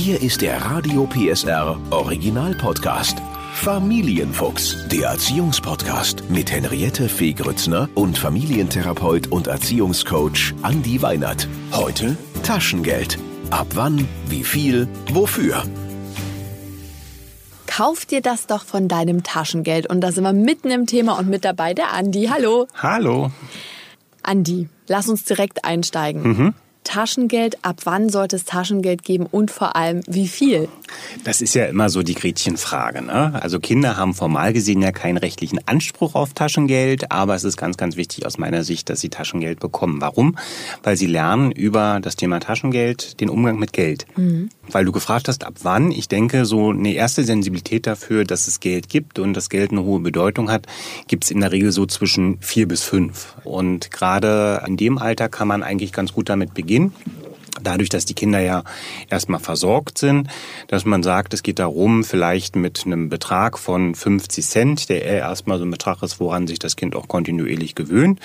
Hier ist der Radio PSR Original Podcast. Familienfuchs, der Erziehungspodcast mit Henriette Fee Grützner und Familientherapeut und Erziehungscoach Andi Weinert. Heute Taschengeld. Ab wann, wie viel, wofür? Kauf dir das doch von deinem Taschengeld. Und da sind wir mitten im Thema und mit dabei der Andi. Hallo. Hallo. Andi, lass uns direkt einsteigen. Mhm. Taschengeld, ab wann sollte es Taschengeld geben und vor allem wie viel? Das ist ja immer so die Gretchenfrage. Ne? Also Kinder haben formal gesehen ja keinen rechtlichen Anspruch auf Taschengeld, aber es ist ganz, ganz wichtig aus meiner Sicht, dass sie Taschengeld bekommen. Warum? Weil sie lernen über das Thema Taschengeld den Umgang mit Geld. Mhm. Weil du gefragt hast, ab wann, ich denke, so eine erste Sensibilität dafür, dass es Geld gibt und das Geld eine hohe Bedeutung hat, gibt es in der Regel so zwischen vier bis fünf. Und gerade in dem Alter kann man eigentlich ganz gut damit beginnen. Dadurch, dass die Kinder ja erstmal versorgt sind, dass man sagt, es geht darum, vielleicht mit einem Betrag von 50 Cent, der erstmal so ein Betrag ist, woran sich das Kind auch kontinuierlich gewöhnt,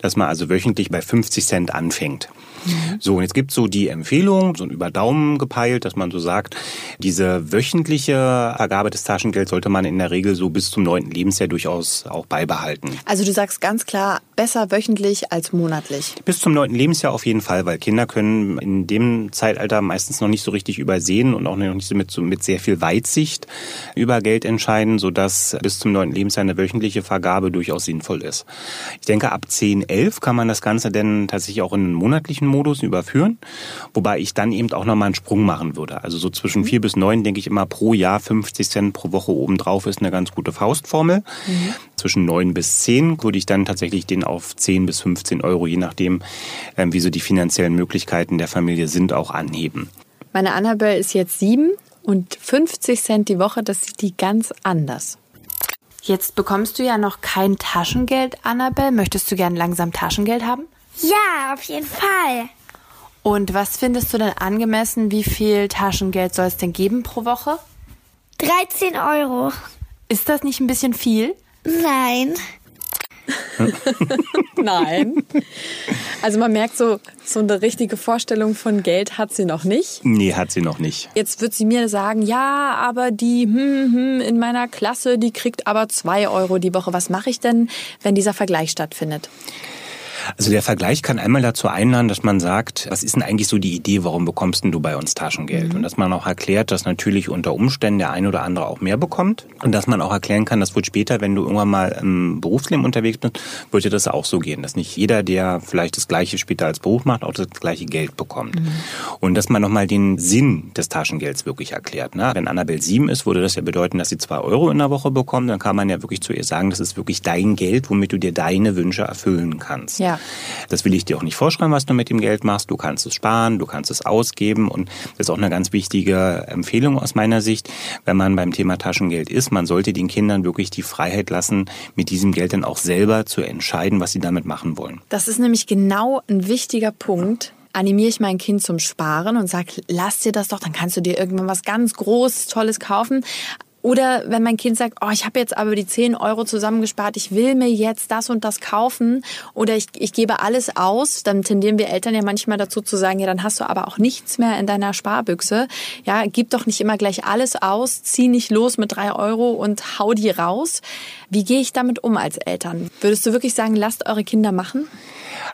dass man also wöchentlich bei 50 Cent anfängt. Mhm. So, und jetzt gibt es so die Empfehlung, so über Daumen gepeilt, dass man so sagt, diese wöchentliche Vergabe des Taschengelds sollte man in der Regel so bis zum neunten Lebensjahr durchaus auch beibehalten. Also du sagst ganz klar, besser wöchentlich als monatlich. Bis zum neunten Lebensjahr auf jeden Fall, weil Kinder können in dem Zeitalter meistens noch nicht so richtig übersehen und auch noch nicht so mit, so mit sehr viel Weitsicht über Geld entscheiden, sodass bis zum neunten Lebensjahr eine wöchentliche Vergabe durchaus sinnvoll ist. Ich denke, ab 10, 11 kann man das Ganze denn tatsächlich auch in einen monatlichen Modus überführen, wobei ich dann eben auch nochmal einen Sprung machen würde. Also so zwischen vier bis neun denke ich immer pro Jahr 50 Cent pro Woche obendrauf ist eine ganz gute Faustformel. Mhm. Zwischen neun bis zehn würde ich dann tatsächlich den auf 10 bis 15 Euro, je nachdem, ähm, wie so die finanziellen Möglichkeiten der Familie sind, auch anheben. Meine Annabelle ist jetzt sieben und 50 Cent die Woche, das sieht die ganz anders. Jetzt bekommst du ja noch kein Taschengeld, Annabelle. Möchtest du gern langsam Taschengeld haben? Ja, auf jeden Fall. Und was findest du denn angemessen? Wie viel Taschengeld soll es denn geben pro Woche? 13 Euro. Ist das nicht ein bisschen viel? Nein. Nein. Also man merkt so, so eine richtige Vorstellung von Geld hat sie noch nicht. Nee, hat sie noch nicht. Jetzt wird sie mir sagen, ja, aber die hm, hm, in meiner Klasse, die kriegt aber zwei Euro die Woche. Was mache ich denn, wenn dieser Vergleich stattfindet? Also der Vergleich kann einmal dazu einladen, dass man sagt, was ist denn eigentlich so die Idee, warum bekommst denn du bei uns Taschengeld? Mhm. Und dass man auch erklärt, dass natürlich unter Umständen der eine oder andere auch mehr bekommt. Und dass man auch erklären kann, das wird später, wenn du irgendwann mal im Berufsleben unterwegs bist, wird dir das auch so gehen, dass nicht jeder, der vielleicht das Gleiche später als Beruf macht, auch das gleiche Geld bekommt. Mhm. Und dass man nochmal den Sinn des Taschengelds wirklich erklärt. Ne? Wenn Annabelle sieben ist, würde das ja bedeuten, dass sie zwei Euro in der Woche bekommt. Dann kann man ja wirklich zu ihr sagen, das ist wirklich dein Geld, womit du dir deine Wünsche erfüllen kannst. Ja. Das will ich dir auch nicht vorschreiben, was du mit dem Geld machst. Du kannst es sparen, du kannst es ausgeben und das ist auch eine ganz wichtige Empfehlung aus meiner Sicht, wenn man beim Thema Taschengeld ist. Man sollte den Kindern wirklich die Freiheit lassen, mit diesem Geld dann auch selber zu entscheiden, was sie damit machen wollen. Das ist nämlich genau ein wichtiger Punkt animiere ich mein Kind zum Sparen und sage, lass dir das doch, dann kannst du dir irgendwann was ganz Großes, Tolles kaufen. Oder wenn mein Kind sagt, oh, ich habe jetzt aber die 10 Euro zusammengespart, ich will mir jetzt das und das kaufen oder ich, ich gebe alles aus, dann tendieren wir Eltern ja manchmal dazu zu sagen, ja, dann hast du aber auch nichts mehr in deiner Sparbüchse. Ja, gib doch nicht immer gleich alles aus, zieh nicht los mit drei Euro und hau die raus. Wie gehe ich damit um als Eltern? Würdest du wirklich sagen, lasst eure Kinder machen?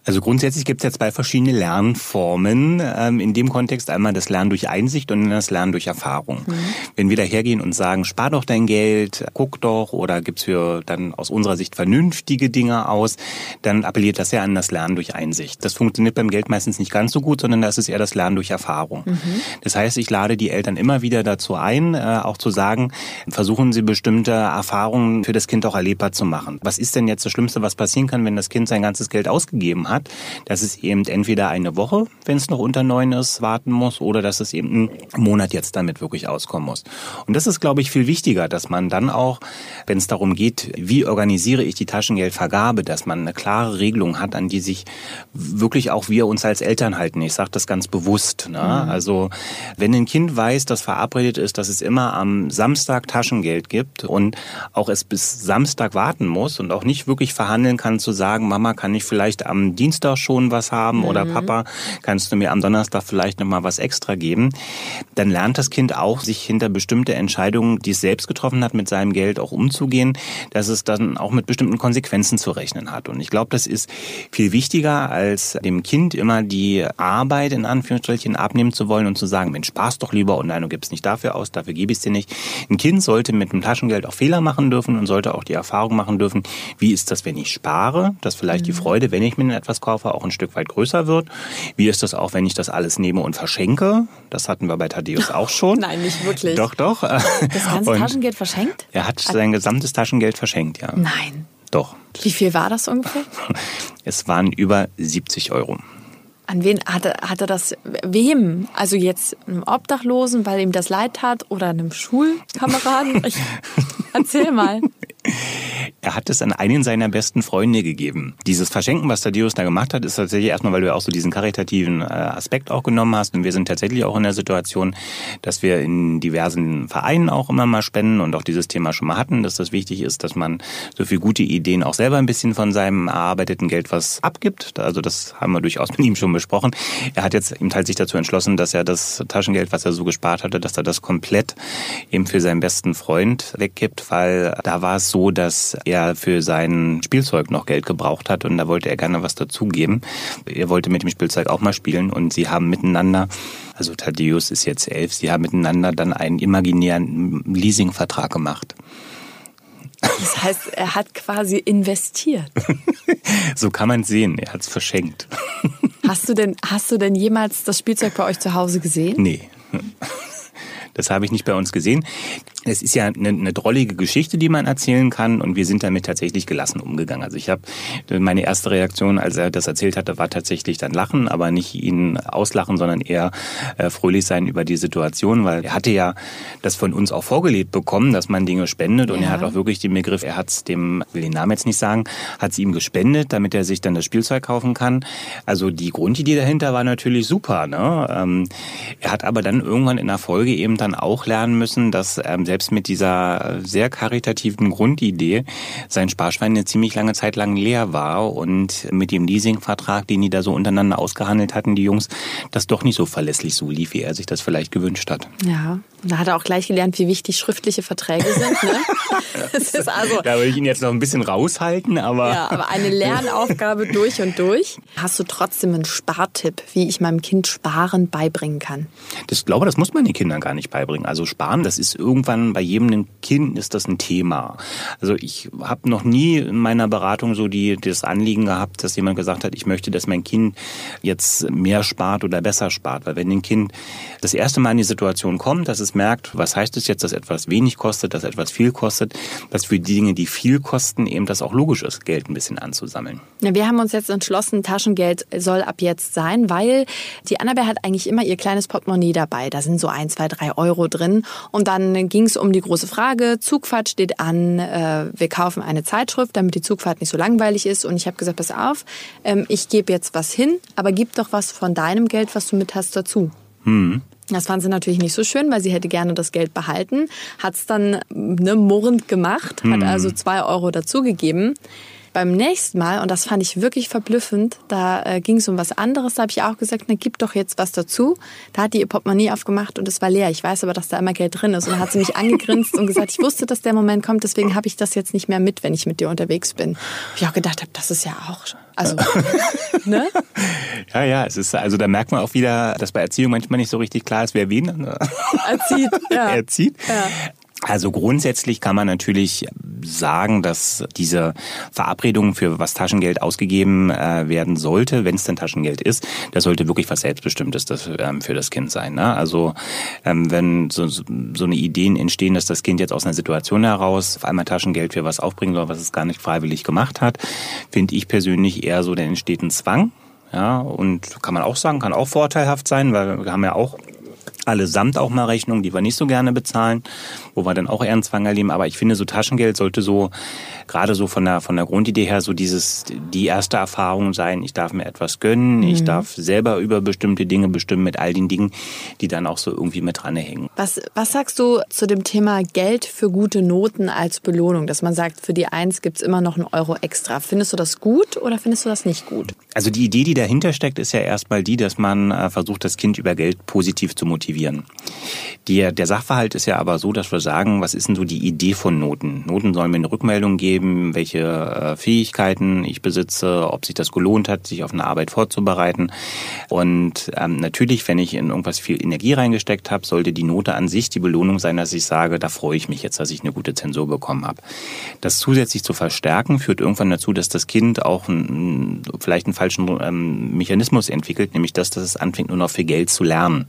Also grundsätzlich gibt es ja zwei verschiedene Lernformen. Ähm, in dem Kontext einmal das Lernen durch Einsicht und das Lernen durch Erfahrung. Mhm. Wenn wir da hergehen und sagen, spar doch dein Geld, guck doch, oder gibt's für dann aus unserer Sicht vernünftige Dinge aus, dann appelliert das ja an das Lernen durch Einsicht. Das funktioniert beim Geld meistens nicht ganz so gut, sondern das ist eher das Lernen durch Erfahrung. Mhm. Das heißt, ich lade die Eltern immer wieder dazu ein, äh, auch zu sagen, versuchen sie bestimmte Erfahrungen für das Kind auch erlebbar zu machen. Was ist denn jetzt das Schlimmste, was passieren kann, wenn das Kind sein ganzes Geld ausgegeben gegeben hat, dass es eben entweder eine Woche, wenn es noch unter neun ist, warten muss oder dass es eben einen Monat jetzt damit wirklich auskommen muss. Und das ist, glaube ich, viel wichtiger, dass man dann auch, wenn es darum geht, wie organisiere ich die Taschengeldvergabe, dass man eine klare Regelung hat, an die sich wirklich auch wir uns als Eltern halten. Ich sage das ganz bewusst. Ne? Mhm. Also wenn ein Kind weiß, dass verabredet ist, dass es immer am Samstag Taschengeld gibt und auch es bis Samstag warten muss und auch nicht wirklich verhandeln kann zu sagen, Mama, kann ich vielleicht am Dienstag schon was haben mhm. oder Papa, kannst du mir am Donnerstag vielleicht nochmal was extra geben, dann lernt das Kind auch, sich hinter bestimmte Entscheidungen, die es selbst getroffen hat, mit seinem Geld auch umzugehen, dass es dann auch mit bestimmten Konsequenzen zu rechnen hat. Und ich glaube, das ist viel wichtiger, als dem Kind immer die Arbeit in Anführungsstrichen abnehmen zu wollen und zu sagen, Mensch, spaß doch lieber und nein, du gibst nicht dafür aus, dafür gebe ich es dir nicht. Ein Kind sollte mit dem Taschengeld auch Fehler machen dürfen und sollte auch die Erfahrung machen dürfen, wie ist das, wenn ich spare, dass vielleicht mhm. die Freude, wenn ich mir etwas kaufe, auch ein Stück weit größer wird. Wie ist das auch, wenn ich das alles nehme und verschenke? Das hatten wir bei Thaddeus auch schon. Nein, nicht wirklich. Doch, doch. Das ganze und Taschengeld verschenkt? Er hat sein gesamtes Taschengeld verschenkt, ja. Nein. Doch. Wie viel war das ungefähr? Es waren über 70 Euro. An wen hat er, hat er das, wem? Also jetzt einem Obdachlosen, weil ihm das leid tat oder einem Schulkameraden? Ich, erzähl mal. Er hat es an einen seiner besten Freunde gegeben. Dieses Verschenken, was Thaddeus da gemacht hat, ist tatsächlich erstmal, weil du auch so diesen karitativen äh, Aspekt auch genommen hast. Und wir sind tatsächlich auch in der Situation, dass wir in diversen Vereinen auch immer mal spenden und auch dieses Thema schon mal hatten, dass das wichtig ist, dass man so viel gute Ideen auch selber ein bisschen von seinem erarbeiteten Geld was abgibt. Also das haben wir durchaus mit ihm schon besprochen. Er hat jetzt eben halt sich dazu entschlossen, dass er das Taschengeld, was er so gespart hatte, dass er das komplett eben für seinen besten Freund weggibt, weil da war es so, dass er für sein Spielzeug noch Geld gebraucht hat und da wollte er gerne was dazugeben. Er wollte mit dem Spielzeug auch mal spielen und sie haben miteinander, also Thaddeus ist jetzt elf, sie haben miteinander dann einen imaginären Leasingvertrag gemacht. Das heißt, er hat quasi investiert. so kann man sehen, er hat es verschenkt. Hast du denn, hast du denn jemals das Spielzeug bei euch zu Hause gesehen? Nee. Das habe ich nicht bei uns gesehen. Es ist ja eine, eine drollige Geschichte, die man erzählen kann und wir sind damit tatsächlich gelassen umgegangen. Also ich habe meine erste Reaktion, als er das erzählt hatte, war tatsächlich dann lachen, aber nicht ihn auslachen, sondern eher äh, fröhlich sein über die Situation, weil er hatte ja das von uns auch vorgelebt bekommen, dass man Dinge spendet und ja. er hat auch wirklich den Begriff, er hat es dem, will den Namen jetzt nicht sagen, hat es ihm gespendet, damit er sich dann das Spielzeug kaufen kann. Also die Grundidee dahinter war natürlich super. Ne? Ähm, er hat aber dann irgendwann in der Folge eben dann auch lernen müssen, dass ähm, selbst mit dieser sehr karitativen Grundidee sein Sparschwein eine ziemlich lange Zeit lang leer war und mit dem Leasingvertrag, den die da so untereinander ausgehandelt hatten, die Jungs, das doch nicht so verlässlich so lief, wie er sich das vielleicht gewünscht hat. Ja, da hat er auch gleich gelernt, wie wichtig schriftliche Verträge sind. Ne? das ist also, da würde ich ihn jetzt noch ein bisschen raushalten, aber... Ja, aber eine Lernaufgabe durch und durch. Hast du trotzdem einen Spartipp, wie ich meinem Kind Sparen beibringen kann? Das glaube, das muss man den Kindern gar nicht beibringen. Also Sparen, das ist irgendwann bei jedem Kind ist das ein Thema. Also ich habe noch nie in meiner Beratung so die das Anliegen gehabt, dass jemand gesagt hat, ich möchte, dass mein Kind jetzt mehr spart oder besser spart. Weil wenn ein Kind das erste Mal in die Situation kommt, dass es merkt, was heißt es jetzt, dass etwas wenig kostet, dass etwas viel kostet, dass für die Dinge, die viel kosten, eben das auch logisch ist, Geld ein bisschen anzusammeln. Ja, wir haben uns jetzt entschlossen, Taschengeld soll ab jetzt sein, weil die Annabelle hat eigentlich immer ihr kleines Portemonnaie dabei. Da sind so ein, zwei, drei Euro drin. Und dann ging es um die große Frage, Zugfahrt steht an, äh, wir kaufen eine Zeitschrift, damit die Zugfahrt nicht so langweilig ist. Und ich habe gesagt, pass auf, ähm, ich gebe jetzt was hin, aber gib doch was von deinem Geld, was du mit hast, dazu. Hm. Das fand sie natürlich nicht so schön, weil sie hätte gerne das Geld behalten. Hat es dann ne, murrend gemacht, hat hm. also zwei Euro dazugegeben. Beim nächsten Mal, und das fand ich wirklich verblüffend, da äh, ging es um was anderes, da habe ich auch gesagt, na gib doch jetzt was dazu. Da hat die ihr Portemonnaie aufgemacht und es war leer. Ich weiß aber, dass da immer Geld drin ist. Und dann hat sie mich angegrinst und gesagt, ich wusste, dass der Moment kommt, deswegen habe ich das jetzt nicht mehr mit, wenn ich mit dir unterwegs bin. Ich auch gedacht habe, das ist ja auch also, ne? Ja, ja, es ist, also da merkt man auch wieder, dass bei Erziehung manchmal nicht so richtig klar ist, wer wen erzieht. Ja. erzieht. Ja. Also grundsätzlich kann man natürlich sagen, dass diese Verabredung für was Taschengeld ausgegeben äh, werden sollte, wenn es denn Taschengeld ist, das sollte wirklich was Selbstbestimmtes ähm, für das Kind sein. Ne? Also ähm, wenn so, so eine Ideen entstehen, dass das Kind jetzt aus einer Situation heraus auf einmal Taschengeld für was aufbringen soll, was es gar nicht freiwillig gemacht hat, finde ich persönlich eher so, dann entsteht ein Zwang. Ja, und kann man auch sagen, kann auch vorteilhaft sein, weil wir haben ja auch allesamt auch mal Rechnungen, die wir nicht so gerne bezahlen, wo wir dann auch eher einen Zwang erleben. Aber ich finde, so Taschengeld sollte so, gerade so von der, von der Grundidee her, so dieses, die erste Erfahrung sein, ich darf mir etwas gönnen, mhm. ich darf selber über bestimmte Dinge bestimmen mit all den Dingen, die dann auch so irgendwie mit dranhängen. Was, was sagst du zu dem Thema Geld für gute Noten als Belohnung, dass man sagt, für die Eins gibt's immer noch einen Euro extra. Findest du das gut oder findest du das nicht gut? Also die Idee, die dahinter steckt, ist ja erstmal die, dass man äh, versucht, das Kind über Geld positiv zu motivieren motivieren. Der, der Sachverhalt ist ja aber so, dass wir sagen, was ist denn so die Idee von Noten? Noten sollen mir eine Rückmeldung geben, welche äh, Fähigkeiten ich besitze, ob sich das gelohnt hat, sich auf eine Arbeit vorzubereiten. Und ähm, natürlich, wenn ich in irgendwas viel Energie reingesteckt habe, sollte die Note an sich die Belohnung sein, dass ich sage, da freue ich mich jetzt, dass ich eine gute Zensur bekommen habe. Das zusätzlich zu verstärken, führt irgendwann dazu, dass das Kind auch ein, vielleicht einen falschen ähm, Mechanismus entwickelt, nämlich das, dass es anfängt, nur noch für Geld zu lernen.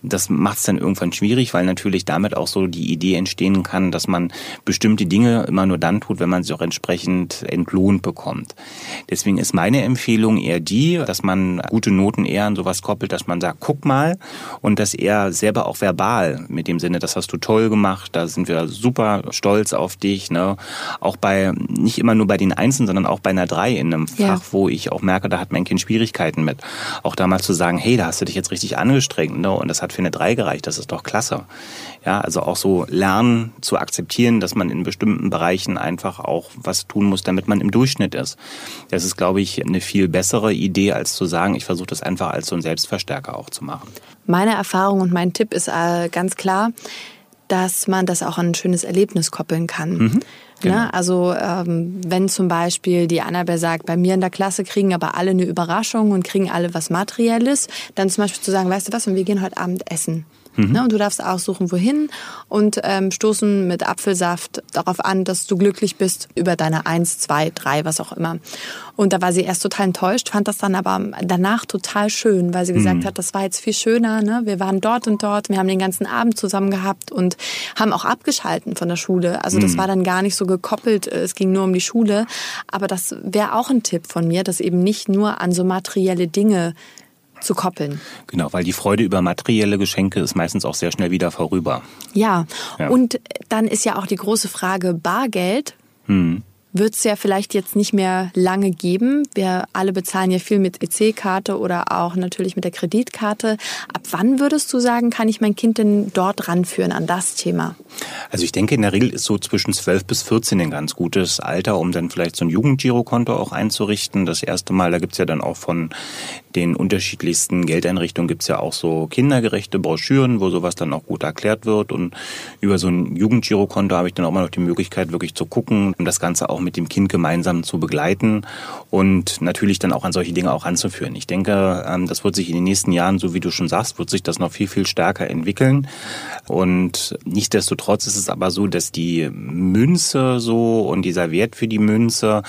Das macht es dann irgendwann schwierig, weil natürlich damit auch so die Idee entstehen kann, dass man bestimmte Dinge immer nur dann tut, wenn man sie auch entsprechend entlohnt bekommt. Deswegen ist meine Empfehlung eher die, dass man gute Noten eher an sowas koppelt, dass man sagt, guck mal und das eher selber auch verbal mit dem Sinne, das hast du toll gemacht, da sind wir super stolz auf dich. Ne? Auch bei, nicht immer nur bei den Einzelnen, sondern auch bei einer Drei in einem ja. Fach, wo ich auch merke, da hat mein Kind Schwierigkeiten mit. Auch da mal zu sagen, hey, da hast du dich jetzt richtig angestrengt ne? und das hat für eine Drei gereicht, das ist doch klasse. Ja, also auch so lernen zu akzeptieren, dass man in bestimmten Bereichen einfach auch was tun muss, damit man im Durchschnitt ist. Das ist, glaube ich, eine viel bessere Idee, als zu sagen, ich versuche das einfach als so ein Selbstverstärker auch zu machen. Meine Erfahrung und mein Tipp ist äh, ganz klar, dass man das auch an ein schönes Erlebnis koppeln kann. Mhm. Genau. Ne? Also ähm, wenn zum Beispiel die Annabelle sagt, bei mir in der Klasse kriegen aber alle eine Überraschung und kriegen alle was Materielles, dann zum Beispiel zu sagen, weißt du was, und wir gehen heute Abend essen. Mhm. Ne, und du darfst aussuchen, wohin und ähm, stoßen mit Apfelsaft darauf an, dass du glücklich bist über deine eins, zwei, drei, was auch immer. Und da war sie erst total enttäuscht, fand das dann aber danach total schön, weil sie gesagt mhm. hat, das war jetzt viel schöner. Ne? Wir waren dort und dort, wir haben den ganzen Abend zusammen gehabt und haben auch abgeschalten von der Schule. Also das mhm. war dann gar nicht so gekoppelt, es ging nur um die Schule. Aber das wäre auch ein Tipp von mir, dass eben nicht nur an so materielle Dinge zu koppeln. Genau, weil die Freude über materielle Geschenke ist meistens auch sehr schnell wieder vorüber. Ja, ja. und dann ist ja auch die große Frage Bargeld. Hm wird es ja vielleicht jetzt nicht mehr lange geben. Wir alle bezahlen ja viel mit EC-Karte oder auch natürlich mit der Kreditkarte. Ab wann würdest du sagen, kann ich mein Kind denn dort ranführen an das Thema? Also ich denke, in der Regel ist so zwischen 12 bis 14 ein ganz gutes Alter, um dann vielleicht so ein Jugendgirokonto auch einzurichten. Das erste Mal, da gibt's ja dann auch von den unterschiedlichsten Geldeinrichtungen gibt's ja auch so kindergerechte Broschüren, wo sowas dann auch gut erklärt wird. Und über so ein Jugendgirokonto habe ich dann auch mal noch die Möglichkeit, wirklich zu gucken, um das Ganze auch mit dem Kind gemeinsam zu begleiten und natürlich dann auch an solche Dinge auch anzuführen. Ich denke, ähm, das wird sich in den nächsten Jahren, so wie du schon sagst, wird sich das noch viel, viel stärker entwickeln. Und nichtsdestotrotz ist es aber so, dass die Münze so und dieser Wert für die Münze,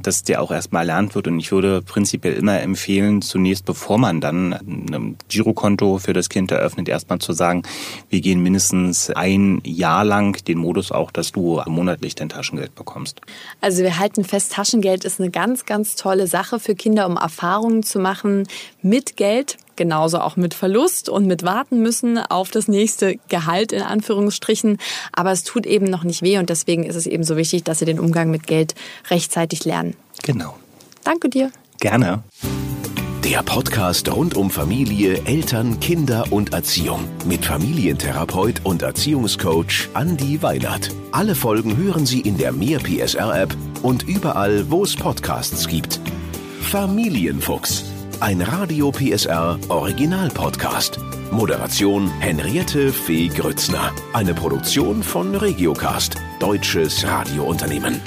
dass der auch erstmal erlernt wird. Und ich würde prinzipiell immer empfehlen, zunächst, bevor man dann ein Girokonto für das Kind eröffnet, erstmal zu sagen, wir gehen mindestens ein Jahr lang den Modus auch, dass du monatlich dein Taschengeld bekommst. Also wir halten fest, Taschengeld ist eine ganz, ganz tolle Sache für Kinder, um Erfahrungen zu machen mit Geld, genauso auch mit Verlust und mit warten müssen auf das nächste Gehalt in Anführungsstrichen. Aber es tut eben noch nicht weh und deswegen ist es eben so wichtig, dass sie den Umgang mit Geld rechtzeitig lernen. Genau. Danke dir. Gerne. Der Podcast rund um Familie, Eltern, Kinder und Erziehung mit Familientherapeut und Erziehungscoach Andi Weinert. Alle Folgen hören Sie in der Mehr PSR App und überall, wo es Podcasts gibt. Familienfuchs, ein Radio PSR Original Podcast. Moderation Henriette Fee Grützner. Eine Produktion von Regiocast, deutsches Radiounternehmen.